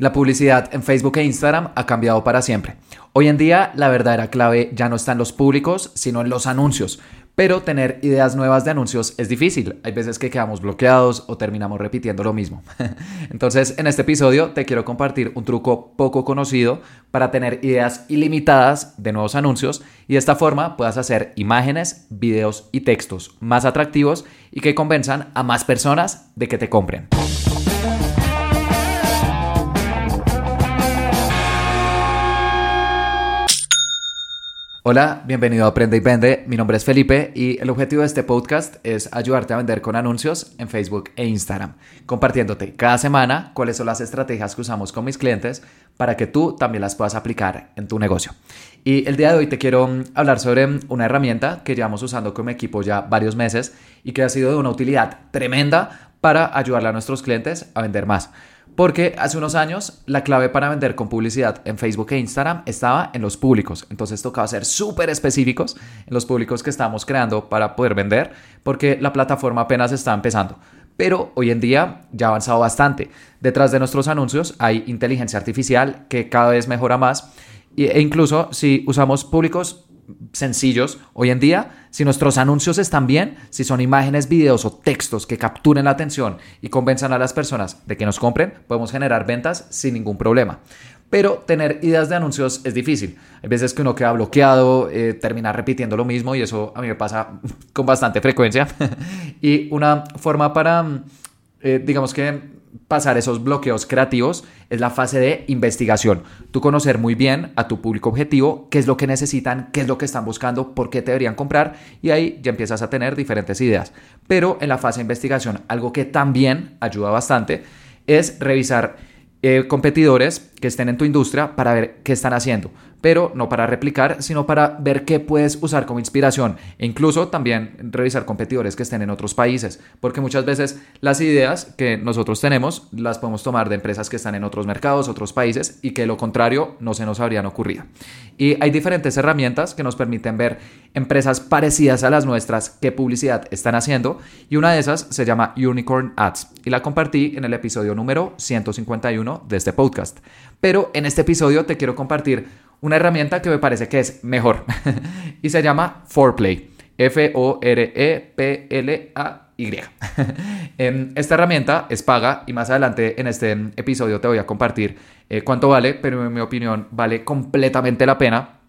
La publicidad en Facebook e Instagram ha cambiado para siempre. Hoy en día la verdadera clave ya no está en los públicos, sino en los anuncios. Pero tener ideas nuevas de anuncios es difícil. Hay veces que quedamos bloqueados o terminamos repitiendo lo mismo. Entonces, en este episodio te quiero compartir un truco poco conocido para tener ideas ilimitadas de nuevos anuncios y de esta forma puedas hacer imágenes, videos y textos más atractivos y que convenzan a más personas de que te compren. Hola, bienvenido a Aprende y Vende. Mi nombre es Felipe y el objetivo de este podcast es ayudarte a vender con anuncios en Facebook e Instagram, compartiéndote cada semana cuáles son las estrategias que usamos con mis clientes para que tú también las puedas aplicar en tu negocio. Y el día de hoy te quiero mm, hablar sobre mm, una herramienta que llevamos usando con mi equipo ya varios meses y que ha sido de una utilidad tremenda para ayudarle a nuestros clientes a vender más. Porque hace unos años la clave para vender con publicidad en Facebook e Instagram estaba en los públicos. Entonces tocaba ser súper específicos en los públicos que estamos creando para poder vender, porque la plataforma apenas está empezando. Pero hoy en día ya ha avanzado bastante. Detrás de nuestros anuncios hay inteligencia artificial que cada vez mejora más. E incluso si usamos públicos sencillos hoy en día, si nuestros anuncios están bien, si son imágenes, videos o textos que capturen la atención y convenzan a las personas de que nos compren, podemos generar ventas sin ningún problema. Pero tener ideas de anuncios es difícil. Hay veces que uno queda bloqueado, eh, termina repitiendo lo mismo y eso a mí me pasa con bastante frecuencia. y una forma para, eh, digamos que pasar esos bloqueos creativos es la fase de investigación. Tú conocer muy bien a tu público objetivo, qué es lo que necesitan, qué es lo que están buscando, por qué te deberían comprar y ahí ya empiezas a tener diferentes ideas. Pero en la fase de investigación, algo que también ayuda bastante es revisar eh, competidores que estén en tu industria para ver qué están haciendo pero no para replicar, sino para ver qué puedes usar como inspiración e incluso también revisar competidores que estén en otros países, porque muchas veces las ideas que nosotros tenemos las podemos tomar de empresas que están en otros mercados, otros países y que lo contrario no se nos habrían ocurrido. Y hay diferentes herramientas que nos permiten ver empresas parecidas a las nuestras qué publicidad están haciendo y una de esas se llama Unicorn Ads y la compartí en el episodio número 151 de este podcast. Pero en este episodio te quiero compartir una herramienta que me parece que es mejor y se llama Foreplay. F-O-R-E-P-L-A-Y. Em, esta herramienta es paga y más adelante en este episodio te voy a compartir eh, cuánto vale, pero en mi opinión vale completamente la pena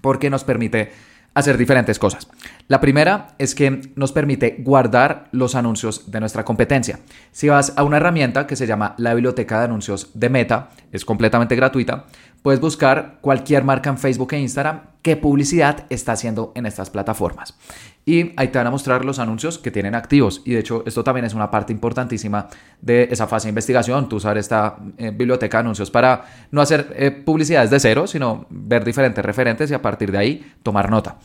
porque nos permite hacer diferentes cosas. La primera es que nos permite guardar los anuncios de nuestra competencia. Si vas a una herramienta que se llama la biblioteca de anuncios de Meta, es completamente gratuita, puedes buscar cualquier marca en Facebook e Instagram qué publicidad está haciendo en estas plataformas. Y ahí te van a mostrar los anuncios que tienen activos. Y de hecho, esto también es una parte importantísima de esa fase de investigación. Tú usar esta eh, biblioteca de anuncios para no hacer eh, publicidades de cero, sino ver diferentes referentes y a partir de ahí tomar nota.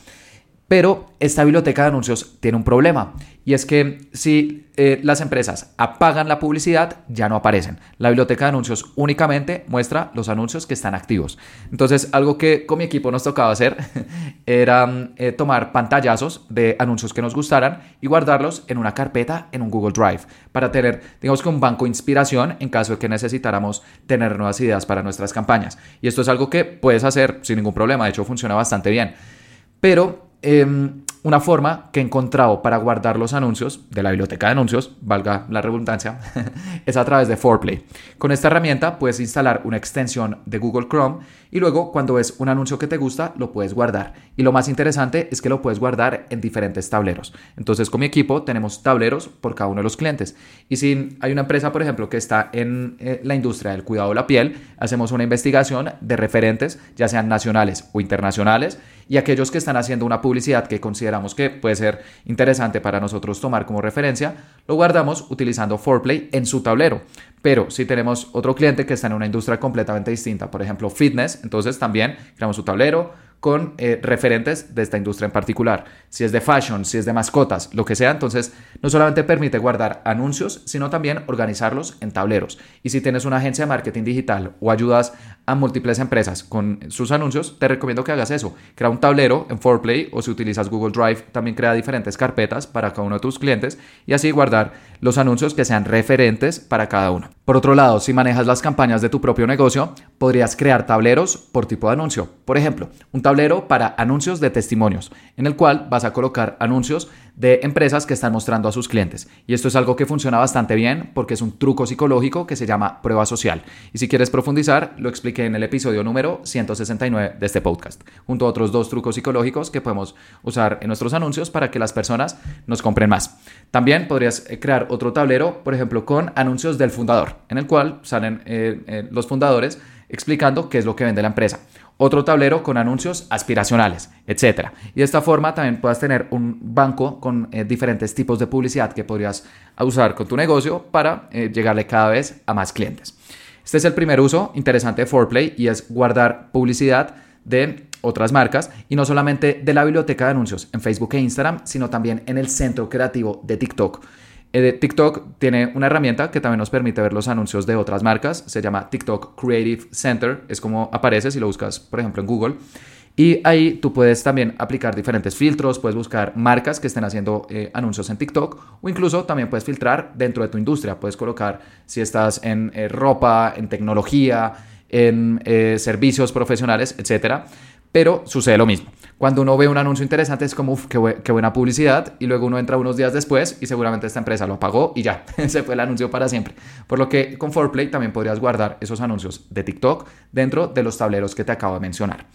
Pero esta biblioteca de anuncios tiene un problema y es que si eh, las empresas apagan la publicidad, ya no aparecen. La biblioteca de anuncios únicamente muestra los anuncios que están activos. Entonces, algo que con mi equipo nos tocaba hacer era eh, tomar pantallazos de anuncios que nos gustaran y guardarlos en una carpeta en un Google Drive para tener, digamos que un banco de inspiración en caso de que necesitáramos tener nuevas ideas para nuestras campañas. Y esto es algo que puedes hacer sin ningún problema, de hecho funciona bastante bien. Pero Em, una forma que he encontrado para guardar los anuncios de la biblioteca de anuncios, valga la redundancia, es a través de Foreplay. Con esta herramienta puedes instalar una extensión de Google Chrome y luego cuando ves un anuncio que te gusta lo puedes guardar. Y lo más interesante es que lo puedes guardar en diferentes tableros. Entonces con mi equipo tenemos tableros por cada uno de los clientes. Y si hay una empresa, por ejemplo, que está en eh, la industria del cuidado de la piel, hacemos una investigación de referentes, ya sean nacionales o internacionales, y aquellos que están haciendo una publicidad que consideramos que puede ser interesante para nosotros tomar como referencia, lo guardamos utilizando Foreplay en su tablero. Pero si tenemos otro cliente que está en una industria completamente distinta, por ejemplo fitness, entonces también creamos su tablero, con eh, referentes de esta industria en particular. Si es de fashion, si es de mascotas, lo que sea, entonces no solamente permite guardar anuncios, sino también organizarlos en tableros. Y si tienes una agencia de marketing digital o ayudas a múltiples empresas con sus anuncios, te recomiendo que hagas eso. Crea un tablero en Foreplay o si utilizas Google Drive, también crea diferentes carpetas para cada uno de tus clientes y así guardar los anuncios que sean referentes para cada uno. Por otro lado, si manejas las campañas de tu propio negocio, podrías crear tableros por tipo de anuncio. Por ejemplo, un tablero para anuncios de testimonios, en el cual vas a colocar anuncios de empresas que están mostrando a sus clientes. Y esto es algo que funciona bastante bien porque es un truco psicológico que se llama prueba social. Y si quieres profundizar, lo expliqué en el episodio número 169 de este podcast, junto a otros dos trucos psicológicos que podemos usar en nuestros anuncios para que las personas nos compren más. También podrías eh, crear otro tablero, por ejemplo, con anuncios del fundador, en el cual salen eh, eh, los fundadores explicando qué es lo que vende la empresa otro tablero con anuncios aspiracionales, etc. Y de esta forma también puedas tener un banco con eh, diferentes tipos de publicidad que podrías usar con tu negocio para eh, llegarle cada vez a más clientes. Este es el primer uso interesante de Foreplay y es guardar publicidad de otras marcas y no solamente de la biblioteca de anuncios en Facebook e Instagram, sino también en el centro creativo de TikTok. Eh, TikTok tiene una herramienta que también nos permite ver los anuncios de otras marcas. Se llama TikTok Creative Center. Es como aparece si lo buscas, por ejemplo, en Google. Y ahí tú puedes también aplicar diferentes filtros, puedes buscar marcas que estén haciendo eh, anuncios en TikTok o incluso también puedes filtrar dentro de tu industria. Puedes colocar si estás en eh, ropa, en tecnología, en servicios profesionales, etcétera. Pero sucede lo mismo. Cuando uno ve un anuncio interesante es como, uff, qué, buena publicidad, y luego uno entra unos días después y seguramente esta empresa lo apagó y ya, se fue el anuncio para siempre. Por lo que con Foreplay también podrías guardar esos anuncios de TikTok dentro de los tableros que te acabo de mencionar.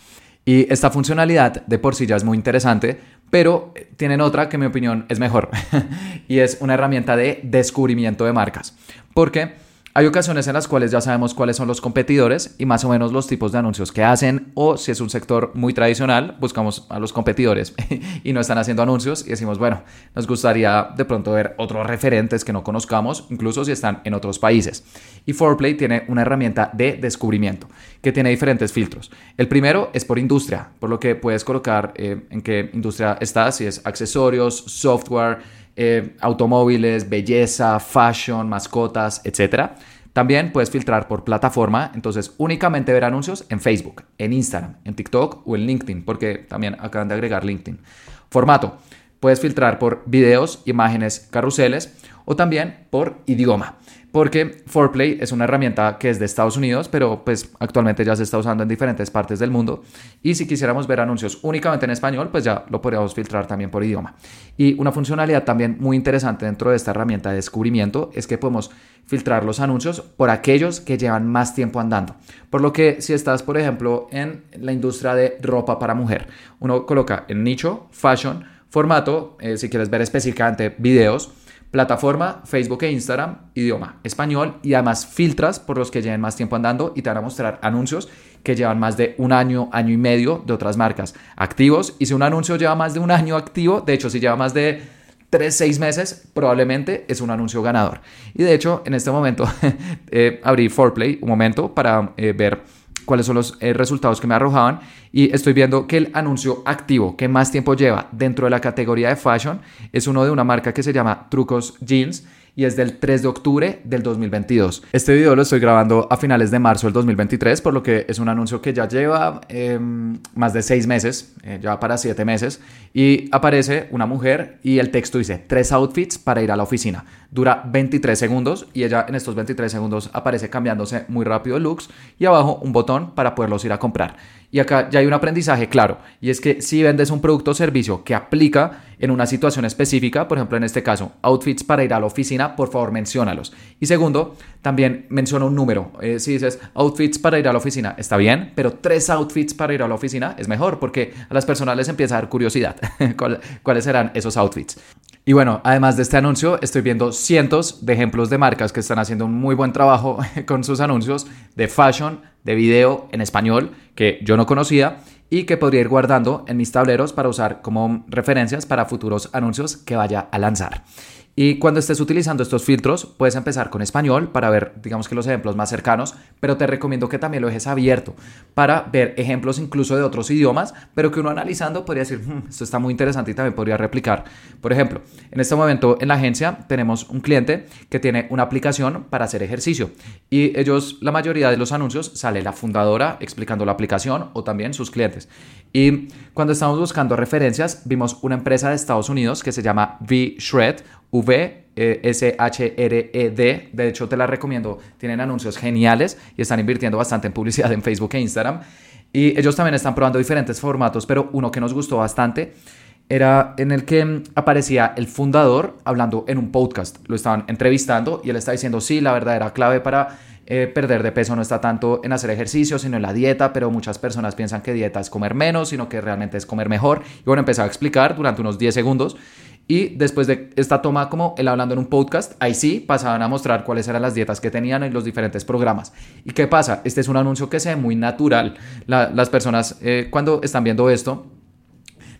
Y esta funcionalidad de por sí ya es muy interesante, pero tienen otra que en mi opinión es mejor, y es una herramienta de descubrimiento de marcas. Porque hay ocasiones en las cuales ya sabemos cuáles son los competidores y más o menos los tipos de anuncios que hacen o si es un sector muy tradicional, buscamos a los competidores y no están haciendo anuncios y decimos, bueno, nos gustaría de pronto ver otros referentes que no conozcamos, incluso si están en otros países. Y Foreplay tiene una herramienta de descubrimiento que tiene diferentes filtros. El primero es por industria, por lo que puedes colocar eh, en qué industria estás, si es accesorios, software, eh, automóviles, belleza, fashion, mascotas, etc. También puedes filtrar por plataforma, entonces únicamente ver anuncios en Facebook, en Instagram, en TikTok o en LinkedIn, porque también acaban de agregar LinkedIn. Formato, puedes filtrar por videos, imágenes, carruseles o también por idioma porque Foreplay es una herramienta que es de Estados Unidos, pero pues actualmente ya se está usando en diferentes partes del mundo. Y si quisiéramos ver anuncios únicamente en español, pues ya lo podríamos filtrar también por idioma. Y una funcionalidad también muy interesante dentro de esta herramienta de descubrimiento es que podemos filtrar los anuncios por aquellos que llevan más tiempo andando. Por lo que si estás, por ejemplo, en la industria de ropa para mujer, uno coloca en nicho, fashion, formato, eh, si quieres ver específicamente videos, Plataforma, Facebook e Instagram, idioma español y además filtras por los que lleven más tiempo andando y te van a mostrar anuncios que llevan más de un año, año y medio de otras marcas activos. Y si un anuncio lleva más de un año activo, de hecho si lleva más de 3, 6 meses, probablemente es un anuncio ganador. Y de hecho en este momento eh, abrí Foreplay un momento para eh, ver cuáles son los eh, resultados que me arrojaban y estoy viendo que el anuncio activo que más tiempo lleva dentro de la categoría de fashion es uno de una marca que se llama Trucos Jeans y es del 3 de octubre del 2022. Este video lo estoy grabando a finales de marzo del 2023, por lo que es un anuncio que ya lleva em, más de seis meses, eh, ya para siete meses, y aparece una mujer y el texto dice tres outfits para ir a la oficina. Dura 23 segundos y ella en estos 23 segundos aparece cambiándose muy rápido looks y abajo un botón para poderlos ir a comprar. Y acá ya hay un aprendizaje claro, y es que si vendes un producto o servicio que aplica en una situación específica, por ejemplo en este caso, outfits para ir a la oficina, por favor menciónalos. Y segundo, también menciona un número. Eh, si dices outfits para ir a la oficina, está bien, pero tres outfits para ir a la oficina es mejor porque a las personas les empieza a dar curiosidad cuáles serán esos outfits. Y bueno, además de este anuncio, estoy viendo cientos de ejemplos de marcas que están haciendo un muy buen trabajo con sus anuncios de fashion, de video en español, que yo no conocía y que podría ir guardando en mis tableros para usar como referencias para futuros anuncios que vaya a lanzar. Y cuando estés utilizando estos filtros, puedes empezar con español para ver, digamos que los ejemplos más cercanos, pero te recomiendo que también lo dejes abierto para ver ejemplos incluso de otros idiomas, pero que uno analizando podría decir, hmm, esto está muy interesante y también podría replicar. Por ejemplo, en este momento en la agencia tenemos un cliente que tiene una aplicación para hacer ejercicio y ellos, la mayoría de los anuncios, sale la fundadora explicando la aplicación o también sus clientes. Y cuando estamos buscando referencias, vimos una empresa de Estados Unidos que se llama V-Shred V S H R E D. De hecho, te la recomiendo. Tienen anuncios geniales y están invirtiendo bastante en publicidad en Facebook e Instagram. Y ellos también están probando diferentes formatos, pero uno que nos gustó bastante era en el que aparecía el fundador hablando en un podcast. Lo estaban entrevistando y él está diciendo, sí, la verdadera clave para eh, perder de peso no está tanto en hacer ejercicio, sino en la dieta, pero muchas personas piensan que dieta es comer menos, sino que realmente es comer mejor. Y bueno, empezaba a explicar durante unos 10 segundos y después de esta toma, como él hablando en un podcast, ahí sí pasaban a mostrar cuáles eran las dietas que tenían en los diferentes programas. ¿Y qué pasa? Este es un anuncio que se ve muy natural. las personas eh, cuando están viendo esto,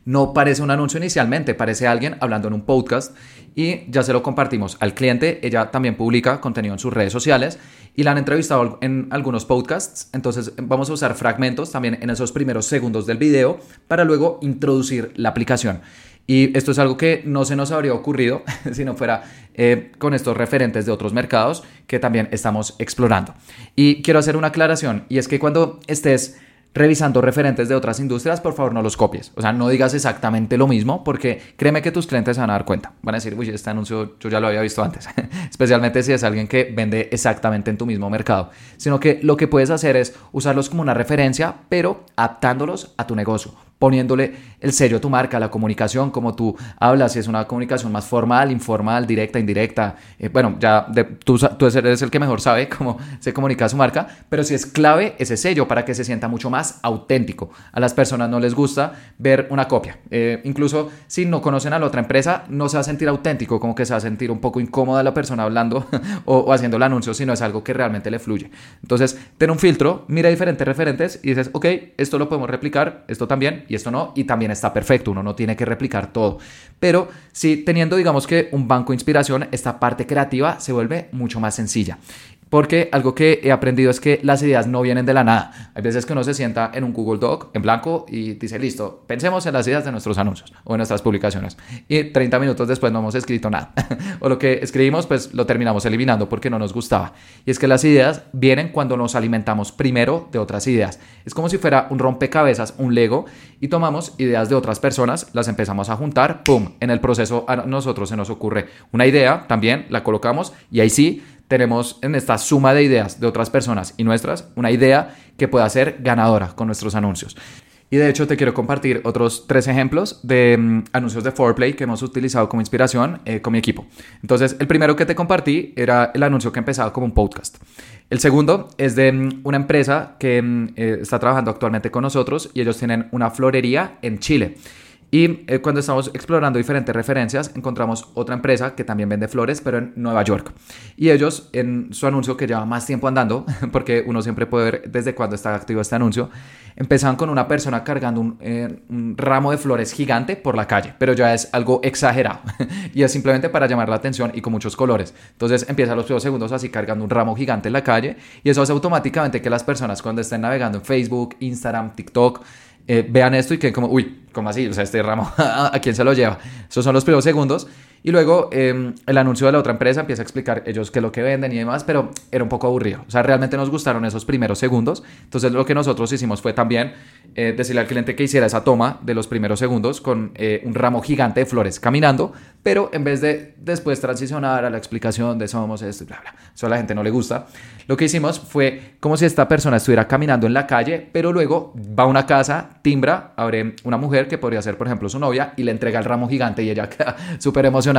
no parece un anuncio inicialmente, parece alguien hablando en un podcast y ya se lo compartimos al cliente. Ella también publica contenido en sus redes sociales y la han entrevistado en algunos podcasts. Entonces vamos a usar fragmentos también en esos primeros segundos del video para luego introducir la aplicación. Y esto es algo que no se nos habría ocurrido si no fuera eh, con estos referentes de otros mercados que también estamos explorando. Y quiero hacer una aclaración, y es que cuando estés revisando referentes de otras industrias, por favor no los copies. O sea, no digas exactamente lo mismo porque créeme que tus clientes se van a dar cuenta. Van a decir, uy, este anuncio yo ya lo había visto antes. Especialmente si es alguien que vende exactamente en tu mismo mercado. Sino que lo que puedes hacer es usarlos como una referencia, pero adaptándolos a tu negocio poniéndole el sello a tu marca, la comunicación, como tú hablas, si es una comunicación más formal, informal, directa, indirecta. Eh, bueno, ya tú, tú eres el que mejor sabe cómo se comunica su marca, pero si es clave ese sello para que se sienta mucho más auténtico. A las personas no les gusta ver una copia. Eh, incluso si no conocen a la otra empresa, no se va a sentir auténtico, como que se va a sentir un poco incómoda la persona hablando o, haciendo el anuncio, si no es algo que realmente le fluye. Entonces, ten un filtro, mira diferentes referentes y dices, ok, esto lo podemos replicar, esto también y esto no, y también está perfecto, uno no tiene que replicar todo. Pero sí, teniendo, digamos que un banco de inspiración, esta parte creativa se vuelve mucho más sencilla. Porque algo que he aprendido es que las ideas no vienen de la nada. Hay veces que uno se sienta en un Google Doc en blanco y dice, listo, pensemos en las ideas de nuestros anuncios o en nuestras publicaciones. Y 30 minutos después no hemos escrito nada. o lo que escribimos, pues lo terminamos eliminando porque no nos gustaba. Y es que las ideas vienen cuando nos alimentamos primero de otras ideas. Es como si fuera un rompecabezas, un Lego, y tomamos ideas de otras personas, las empezamos a juntar, ¡pum! En el proceso a nosotros se nos ocurre una idea, también la colocamos y ahí sí tenemos en esta suma de ideas de otras personas y nuestras una idea que pueda ser ganadora con nuestros anuncios. Y de hecho te quiero compartir otros tres ejemplos de mm, anuncios de Foreplay que hemos utilizado como inspiración eh, con mi equipo. Entonces, el primero que te compartí era el anuncio que empezaba como un podcast. El segundo es de mm, una empresa que mm, eh, está trabajando actualmente con nosotros y ellos tienen una florería en Chile. Y eh, cuando estamos explorando diferentes referencias, encontramos otra empresa que también vende flores, pero en Nueva York. Y ellos, en su anuncio que lleva más tiempo andando, porque uno siempre puede ver desde cuándo está activo este anuncio, empezaban con una persona cargando un, eh, ramo de flores gigante por la calle, pero ya es algo exagerado. y es simplemente para llamar la atención y con muchos colores. Entonces empieza los primeros segundos así cargando un ramo gigante en la calle y eso hace automáticamente que las personas cuando estén navegando en Facebook, Instagram, TikTok, eh, vean esto y que como, uy, ¿cómo así? O sea, este ramo, ¿a quién se lo lleva? Esos son los primeros segundos. Y luego em, el anuncio de la otra empresa empieza a explicar ellos qué es lo que venden y demás, pero era un poco aburrido. O sea, realmente nos gustaron esos primeros segundos. Entonces lo que nosotros hicimos fue también eh, decirle al cliente que hiciera esa toma de los primeros segundos con eh, un ramo gigante de flores caminando, pero en vez de después transicionar a la explicación de somos esto y bla, bla, eso a la gente no le gusta, lo que hicimos fue como si esta persona estuviera caminando en la calle, pero luego va a una casa, timbra, abre una mujer que podría ser, por ejemplo, su novia y le entrega el ramo gigante y ella queda súper emocionada.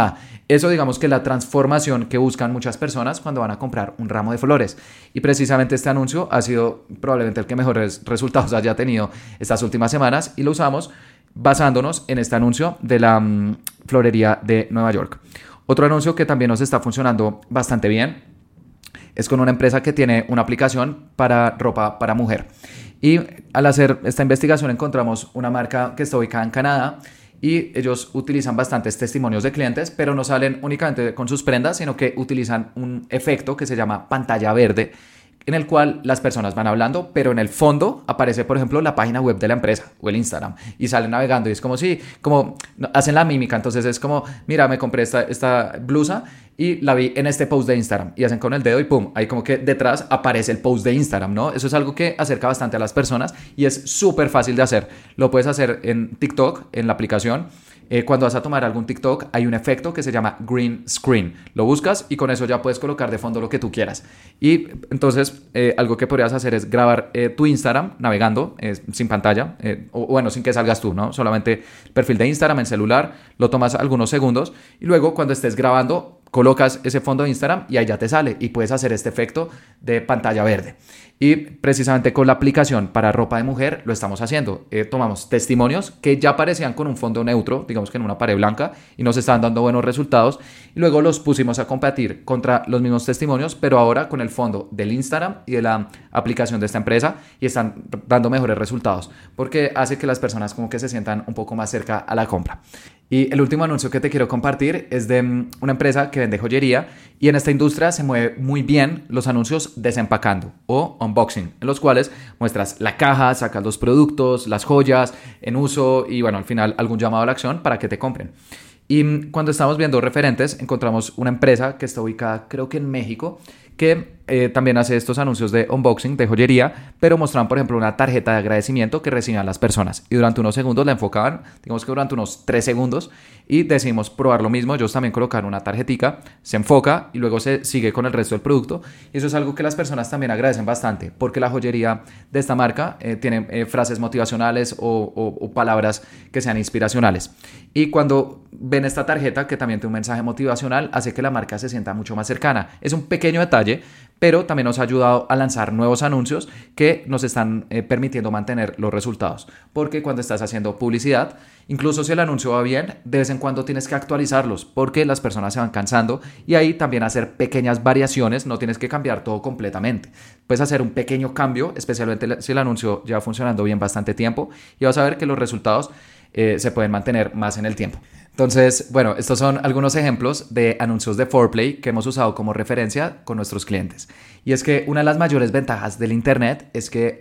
Eso digamos que es la transformación que buscan muchas personas cuando van a comprar un ramo de flores. Y precisamente este anuncio ha sido probablemente el que mejores resultados haya tenido estas últimas semanas y lo usamos basándonos en este anuncio de la mm, florería de Nueva York. Otro anuncio que también nos está funcionando bastante bien es con una empresa que tiene una aplicación para ropa para mujer. Y al hacer esta investigación encontramos una marca que está ubicada en Canadá y ellos utilizan bastantes testimonios de clientes, pero no salen únicamente con sus prendas, sino que utilizan un efecto que se llama pantalla verde en el cual las personas van hablando, pero en el fondo aparece, por ejemplo, la página web de la empresa o el Instagram y salen navegando y es como si, como hacen la mímica, entonces es como, mira, me compré esta, esta blusa y la vi en este post de Instagram y hacen con el dedo y pum, ahí como que detrás aparece el post de Instagram, ¿no? Eso es algo que acerca bastante a las personas y es súper fácil de hacer. Lo puedes hacer en TikTok, en la aplicación eh, cuando vas a tomar algún TikTok hay un efecto que se llama green screen. Lo buscas y con eso ya puedes colocar de fondo lo que tú quieras. Y entonces eh, algo que podrías hacer es grabar eh, tu Instagram navegando sin pantalla, o bueno, sin que salgas tú, ¿no? Solamente el perfil de Instagram en celular, lo tomas algunos segundos y luego cuando estés grabando colocas ese fondo de Instagram y ahí ya te sale y puedes hacer este efecto de pantalla verde. Y precisamente con la aplicación para ropa de mujer lo estamos haciendo. Eh, tomamos testimonios que ya aparecían con un fondo neutro, digamos que en una pared blanca, y nos estaban dando buenos resultados. Y luego los pusimos a competir contra los mismos testimonios, pero ahora con el fondo del Instagram y de la aplicación de esta empresa y están dando mejores resultados porque hace que las personas como que se sientan un poco más cerca a la compra. Y el último anuncio que te quiero compartir es de mm, una empresa que vende joyería y en esta industria se mueve muy bien los anuncios desempacando o unboxing, en los cuales muestras la caja, sacas los productos, las joyas en uso y bueno, al final algún llamado a la acción para que te compren. Y mm, cuando estamos viendo referentes, encontramos una empresa que está ubicada creo que en México que eh, también hace estos anuncios de unboxing, de joyería, pero mostraban, por ejemplo, una tarjeta de agradecimiento que recibían las personas. Y durante unos segundos la enfocaban, digamos que durante unos tres segundos, y decidimos probar lo mismo. Ellos también colocaron una tarjetica, se enfoca y luego se sigue con el resto del producto. Y eso es algo que las personas también agradecen bastante, porque la joyería de esta marca eh, tiene eh, frases motivacionales o palabras que sean inspiracionales. Y cuando ven esta tarjeta, que también tiene un mensaje motivacional, hace que la marca se sienta mucho más cercana. Es un pequeño detalle, pero también nos ha ayudado a lanzar nuevos anuncios que nos están eh, permitiendo mantener los resultados. Porque cuando estás haciendo publicidad, incluso si el anuncio va bien, de vez en cuando tienes que actualizarlos porque las personas se van cansando y ahí también hacer pequeñas variaciones, no tienes que cambiar todo completamente. Puedes hacer un pequeño cambio, especialmente si el anuncio lleva funcionando bien bastante tiempo y vas a ver que los resultados eh, se pueden mantener más en el tiempo. Entonces, bueno, estos son algunos ejemplos de anuncios de Foreplay que hemos usado como referencia con nuestros clientes. Y es que una de las mayores ventajas del Internet es que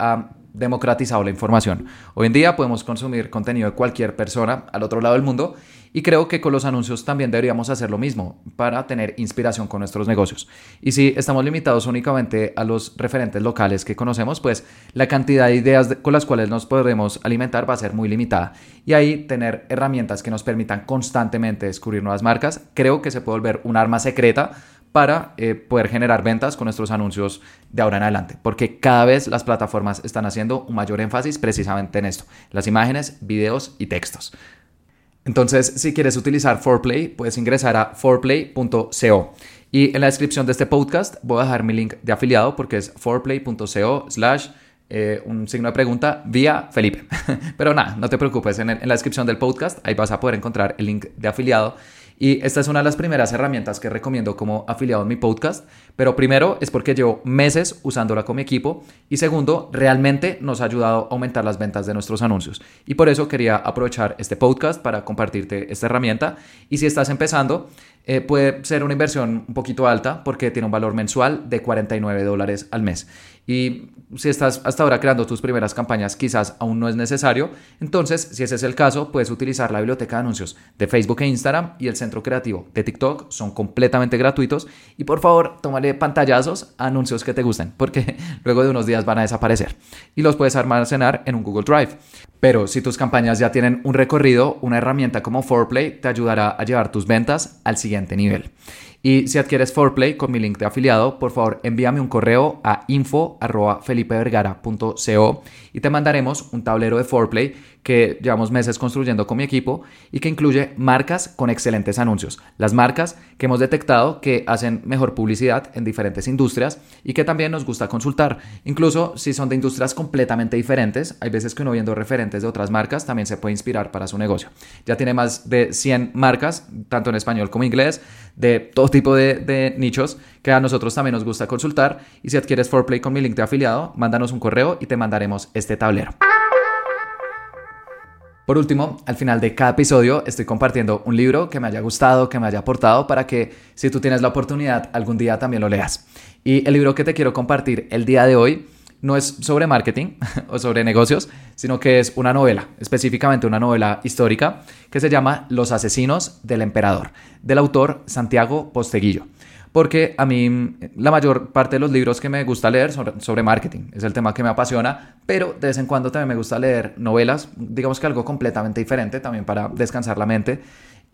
democratizado la información. Hoy en día podemos consumir contenido de cualquier persona al otro lado del mundo y creo que con los anuncios también deberíamos hacer lo mismo para tener inspiración con nuestros negocios. Y si estamos limitados únicamente a los referentes locales que conocemos, pues la cantidad de ideas con las cuales nos podremos alimentar va a ser muy limitada. Y ahí tener herramientas que nos permitan constantemente descubrir nuevas marcas, creo que se puede volver un arma secreta para eh, poder generar ventas con nuestros anuncios de ahora en adelante, porque cada vez las plataformas están haciendo un mayor énfasis precisamente en esto, las imágenes, videos y textos. Entonces, si quieres utilizar Foreplay, puedes ingresar a foreplay.co. Y en la descripción de este podcast voy a dejar mi link de afiliado porque es foreplay.co slash eh, un signo de pregunta vía Felipe. Pero nada, no te preocupes, en, en la descripción del podcast ahí vas a poder encontrar el link de afiliado y esta es una de las primeras herramientas que recomiendo como afiliado en mi podcast. Pero primero es porque llevo meses usándola con mi equipo. Y segundo, realmente nos ha ayudado a aumentar las ventas de nuestros anuncios. Y por eso quería aprovechar este podcast para compartirte esta herramienta. Y si estás empezando, eh, puede ser una inversión un poquito alta porque tiene un valor mensual de 49 dólares al mes. Y si estás hasta ahora creando tus primeras campañas, quizás aún no es necesario. Entonces, si ese es el caso, puedes utilizar la biblioteca de anuncios de Facebook e Instagram y el centro creativo de TikTok. Son completamente gratuitos. Y por favor, tómale pantallazos a anuncios que te gusten, porque luego de unos días van a desaparecer. Y los puedes almacenar en un Google Drive. Pero si tus campañas ya tienen un recorrido, una herramienta como Foreplay te ayudará a llevar tus ventas al siguiente nivel. Y si adquieres Foreplay con mi link de afiliado, por favor envíame un correo a info.felipevergara.co y te mandaremos un tablero de Foreplay que llevamos meses construyendo con mi equipo y que incluye marcas con excelentes anuncios. Las marcas que hemos detectado que hacen mejor publicidad en diferentes industrias y que también nos gusta consultar. Incluso si son de industrias completamente diferentes, hay veces que uno viendo referentes de otras marcas también se puede inspirar para su negocio. Ya tiene más de 100 marcas, tanto en español como en inglés, de todo tipo de, nichos que a nosotros también nos gusta consultar. Y si adquieres Foreplay con mi link de afiliado, mándanos un correo y te mandaremos este tablero. Por último, al final de cada episodio estoy compartiendo un libro que me haya gustado, que me haya aportado para que si tú tienes la oportunidad algún día también lo leas. Y el libro que te quiero compartir el día de hoy no es sobre marketing o sobre negocios, sino que es una novela, específicamente una novela histórica que se llama Los asesinos del emperador, del autor Santiago Posteguillo porque a mí la mayor parte de los libros que me gusta leer son sobre marketing, es el tema que me apasiona, pero de vez en cuando también me gusta leer novelas, digamos que algo completamente diferente también para descansar la mente.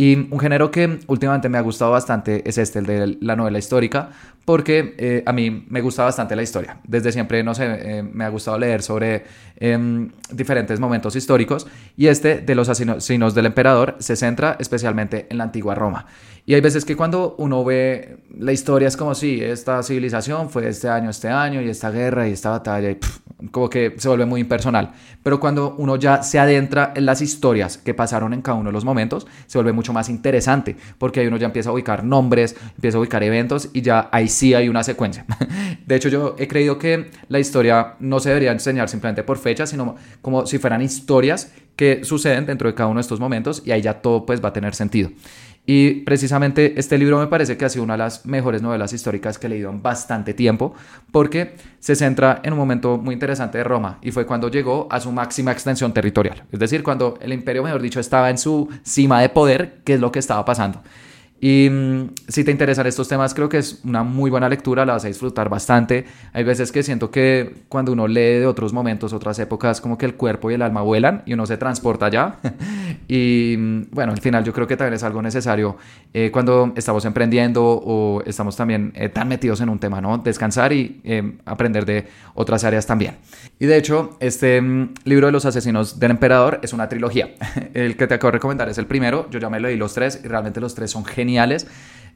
Y un género que últimamente me ha gustado bastante es este, el de la novela histórica, porque eh, a mí me gusta bastante la historia. Desde siempre, no sé, eh, me ha gustado leer sobre em, diferentes momentos históricos y este de los asesinos del emperador se centra especialmente en la antigua Roma. Y hay veces que cuando uno ve la historia es como si esta civilización fue este año, este año, y esta guerra y esta batalla, y como que se vuelve muy impersonal. Pero cuando uno ya se adentra en las historias que pasaron en cada uno de los momentos, se vuelve mucho más interesante, porque ahí uno ya empieza a ubicar nombres, empieza a ubicar eventos y ya ahí sí hay una secuencia. De hecho, yo he creído que la historia no se debería enseñar simplemente por fechas, sino como si fueran historias que suceden dentro de cada uno de estos momentos y ahí ya todo pues va a tener sentido. Y precisamente este libro me parece que ha sido una de las mejores novelas históricas que he leído en bastante tiempo, porque se centra en un momento muy interesante de Roma, y fue cuando llegó a su máxima extensión territorial. Es decir, cuando el imperio, mejor dicho, estaba en su cima de poder, que es lo que estaba pasando. Y mm, si te interesan estos temas, creo que es una muy buena lectura, la vas a disfrutar bastante. Hay veces que siento que cuando uno lee de otros momentos, otras épocas, como que el cuerpo y el alma vuelan y uno se transporta allá. y mm, bueno, al final yo creo que también es algo necesario eh, cuando estamos emprendiendo o estamos también eh, tan metidos en un tema, ¿no? Descansar y eh, aprender de otras áreas también. Y de hecho, este mm, libro de los asesinos del emperador es una trilogía. el que te acabo de recomendar es el primero, yo ya me leí los tres y realmente los tres son geniales geniales.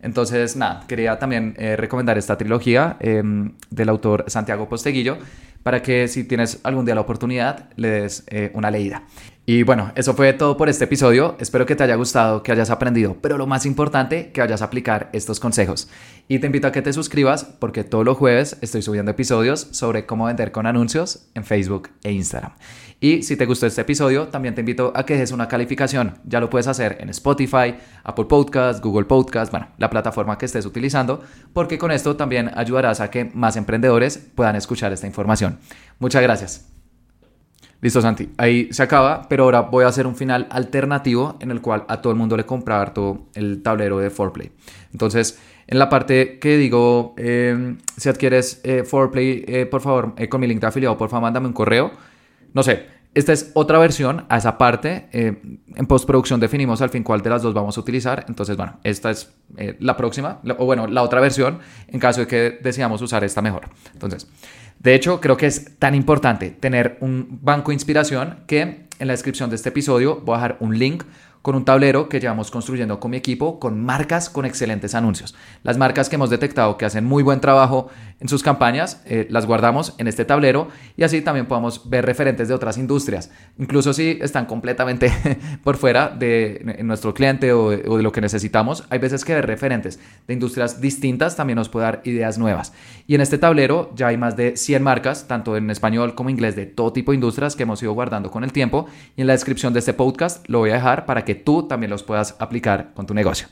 Entonces, nada, quería también eh, recomendar esta trilogía em, del autor Santiago Posteguillo para que si tienes algún día la oportunidad le des eh, una leída. Y bueno, eso fue todo por este episodio. Espero que te haya gustado, que hayas aprendido, pero lo más importante, que vayas a aplicar estos consejos. Y te invito a que te suscribas porque todos los jueves estoy subiendo episodios sobre cómo vender con anuncios en Facebook e Instagram. Y si te gustó este episodio, también te invito a que dejes una calificación. Ya lo puedes hacer en Spotify, Apple Podcast, Google Podcast, bueno, la plataforma que estés utilizando, porque con esto también ayudarás a que más emprendedores puedan escuchar esta información. Muchas gracias. Listo, Santi. Ahí se acaba, pero ahora voy a hacer un final alternativo en el cual a todo el mundo le comprar todo el tablero de Foreplay. Entonces, en la parte que digo, eh, si adquieres eh, Foreplay, eh, por favor, con mi link de afiliado, por favor, mándame un correo no sé, esta es otra versión a esa parte. Eh, en postproducción definimos al fin cuál de las dos vamos a utilizar. Entonces, bueno, esta es eh, la próxima, o bueno, la otra versión en caso de que decidamos usar esta mejor. Entonces, de hecho, creo que es tan importante tener un banco de inspiración que en la descripción de este episodio voy a dejar un link con un tablero que llevamos construyendo con mi equipo con marcas con excelentes anuncios. Las marcas que hemos detectado que hacen muy buen trabajo en sus campañas, eh, las guardamos en este tablero y así también podemos ver referentes de otras industrias, incluso si están completamente por fuera de nuestro cliente o o de, lo que necesitamos. Hay veces que ver referentes de industrias distintas también nos puede dar ideas nuevas. Y en este tablero ya hay más de 100 marcas, tanto en español como inglés, de todo tipo de industrias que hemos ido guardando con el tiempo. Y en la descripción de este podcast lo voy a dejar para tú también los puedas aplicar con tu negocio.